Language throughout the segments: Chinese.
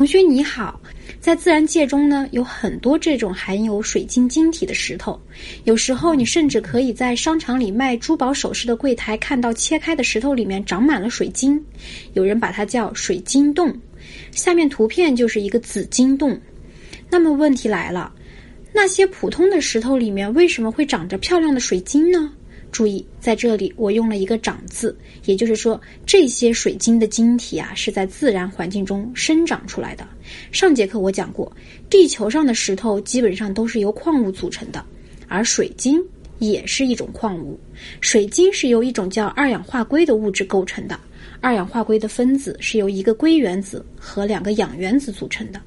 同学你好，在自然界中呢，有很多这种含有水晶晶体的石头。有时候你甚至可以在商场里卖珠宝首饰的柜台看到切开的石头里面长满了水晶，有人把它叫水晶洞。下面图片就是一个紫晶洞。那么问题来了，那些普通的石头里面为什么会长着漂亮的水晶呢？注意，在这里我用了一个“长”字，也就是说，这些水晶的晶体啊是在自然环境中生长出来的。上节课我讲过，地球上的石头基本上都是由矿物组成的，而水晶也是一种矿物。水晶是由一种叫二氧化硅的物质构成的，二氧化硅的分子是由一个硅原子和两个氧原子组成的。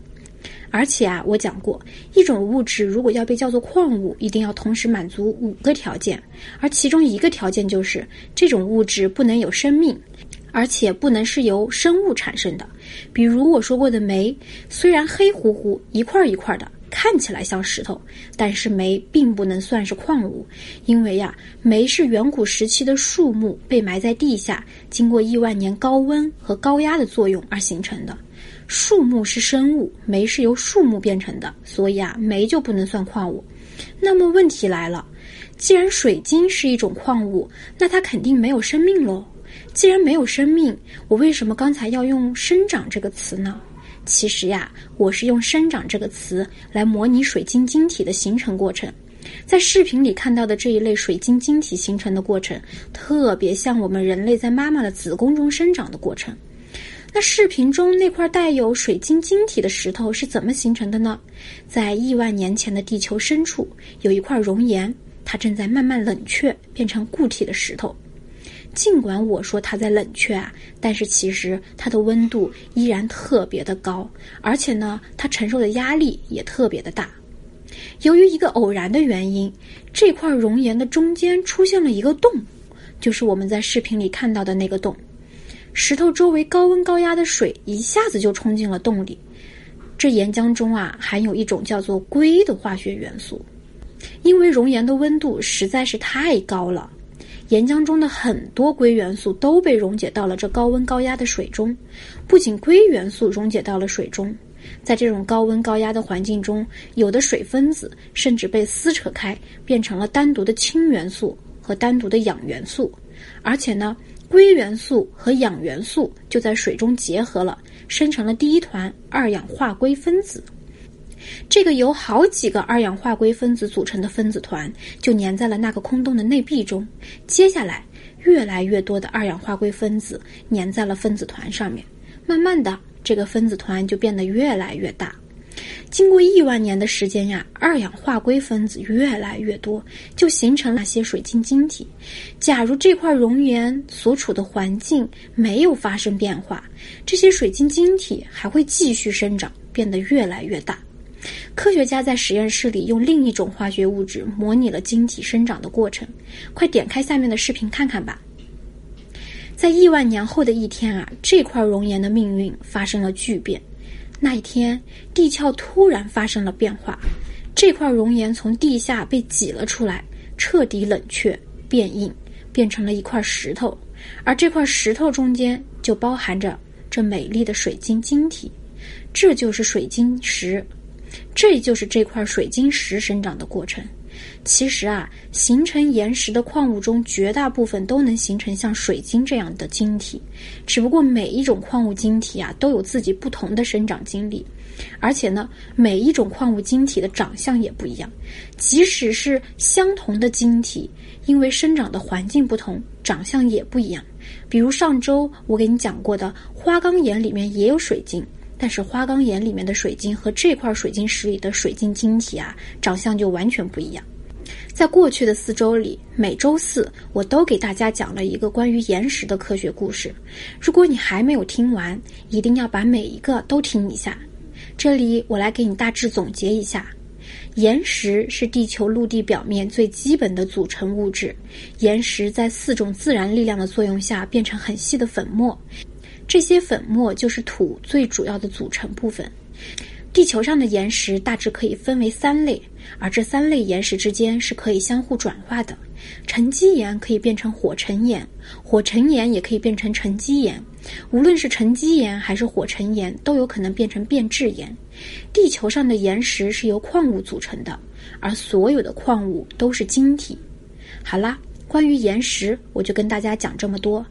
而且啊，我讲过，一种物质如果要被叫做矿物，一定要同时满足五个条件，而其中一个条件就是这种物质不能有生命，而且不能是由生物产生的。比如我说过的煤，虽然黑乎乎一块一块的，看起来像石头，但是煤并不能算是矿物，因为呀，煤是远古时期的树木被埋在地下，经过亿万年高温和高压的作用而形成的。树木是生物，煤是由树木变成的，所以啊，煤就不能算矿物。那么问题来了，既然水晶是一种矿物，那它肯定没有生命喽。既然没有生命，我为什么刚才要用“生长”这个词呢？其实呀，我是用“生长”这个词来模拟水晶晶体的形成过程。在视频里看到的这一类水晶晶体形成的过程，特别像我们人类在妈妈的子宫中生长的过程。那视频中那块带有水晶晶体的石头是怎么形成的呢？在亿万年前的地球深处，有一块熔岩，它正在慢慢冷却，变成固体的石头。尽管我说它在冷却啊，但是其实它的温度依然特别的高，而且呢，它承受的压力也特别的大。由于一个偶然的原因，这块熔岩的中间出现了一个洞，就是我们在视频里看到的那个洞。石头周围高温高压的水一下子就冲进了洞里，这岩浆中啊含有一种叫做硅的化学元素。因为熔岩的温度实在是太高了，岩浆中的很多硅元素都被溶解到了这高温高压的水中。不仅硅元素溶解到了水中，在这种高温高压的环境中，有的水分子甚至被撕扯开，变成了单独的氢元素和单独的氧元素，而且呢。硅元素和氧元素就在水中结合了，生成了第一团二氧化硅分子。这个由好几个二氧化硅分子组成的分子团就粘在了那个空洞的内壁中。接下来，越来越多的二氧化硅分子粘在了分子团上面，慢慢的，这个分子团就变得越来越大。经过亿万年的时间呀，二氧化硅分子越来越多，就形成了那些水晶晶体。假如这块熔岩所处的环境没有发生变化，这些水晶晶体还会继续生长，变得越来越大。科学家在实验室里用另一种化学物质模拟了晶体生长的过程。快点开下面的视频看看吧。在亿万年后的一天啊，这块熔岩的命运发生了巨变。那一天，地壳突然发生了变化，这块熔岩从地下被挤了出来，彻底冷却变硬，变成了一块石头。而这块石头中间就包含着这美丽的水晶晶体，这就是水晶石，这就是这块水晶石生长的过程。其实啊，形成岩石的矿物中，绝大部分都能形成像水晶这样的晶体。只不过每一种矿物晶体啊，都有自己不同的生长经历，而且呢，每一种矿物晶体的长相也不一样。即使是相同的晶体，因为生长的环境不同，长相也不一样。比如上周我给你讲过的花岗岩里面也有水晶。但是花岗岩里面的水晶和这块水晶石里的水晶晶体啊，长相就完全不一样。在过去的四周里，每周四我都给大家讲了一个关于岩石的科学故事。如果你还没有听完，一定要把每一个都听一下。这里我来给你大致总结一下：岩石是地球陆地表面最基本的组成物质。岩石在四种自然力量的作用下变成很细的粉末。这些粉末就是土最主要的组成部分。地球上的岩石大致可以分为三类，而这三类岩石之间是可以相互转化的。沉积岩可以变成火成岩，火成岩也可以变成沉积岩。无论是沉积岩还是火成岩，都有可能变成变质岩。地球上的岩石是由矿物组成的，而所有的矿物都是晶体。好啦，关于岩石，我就跟大家讲这么多。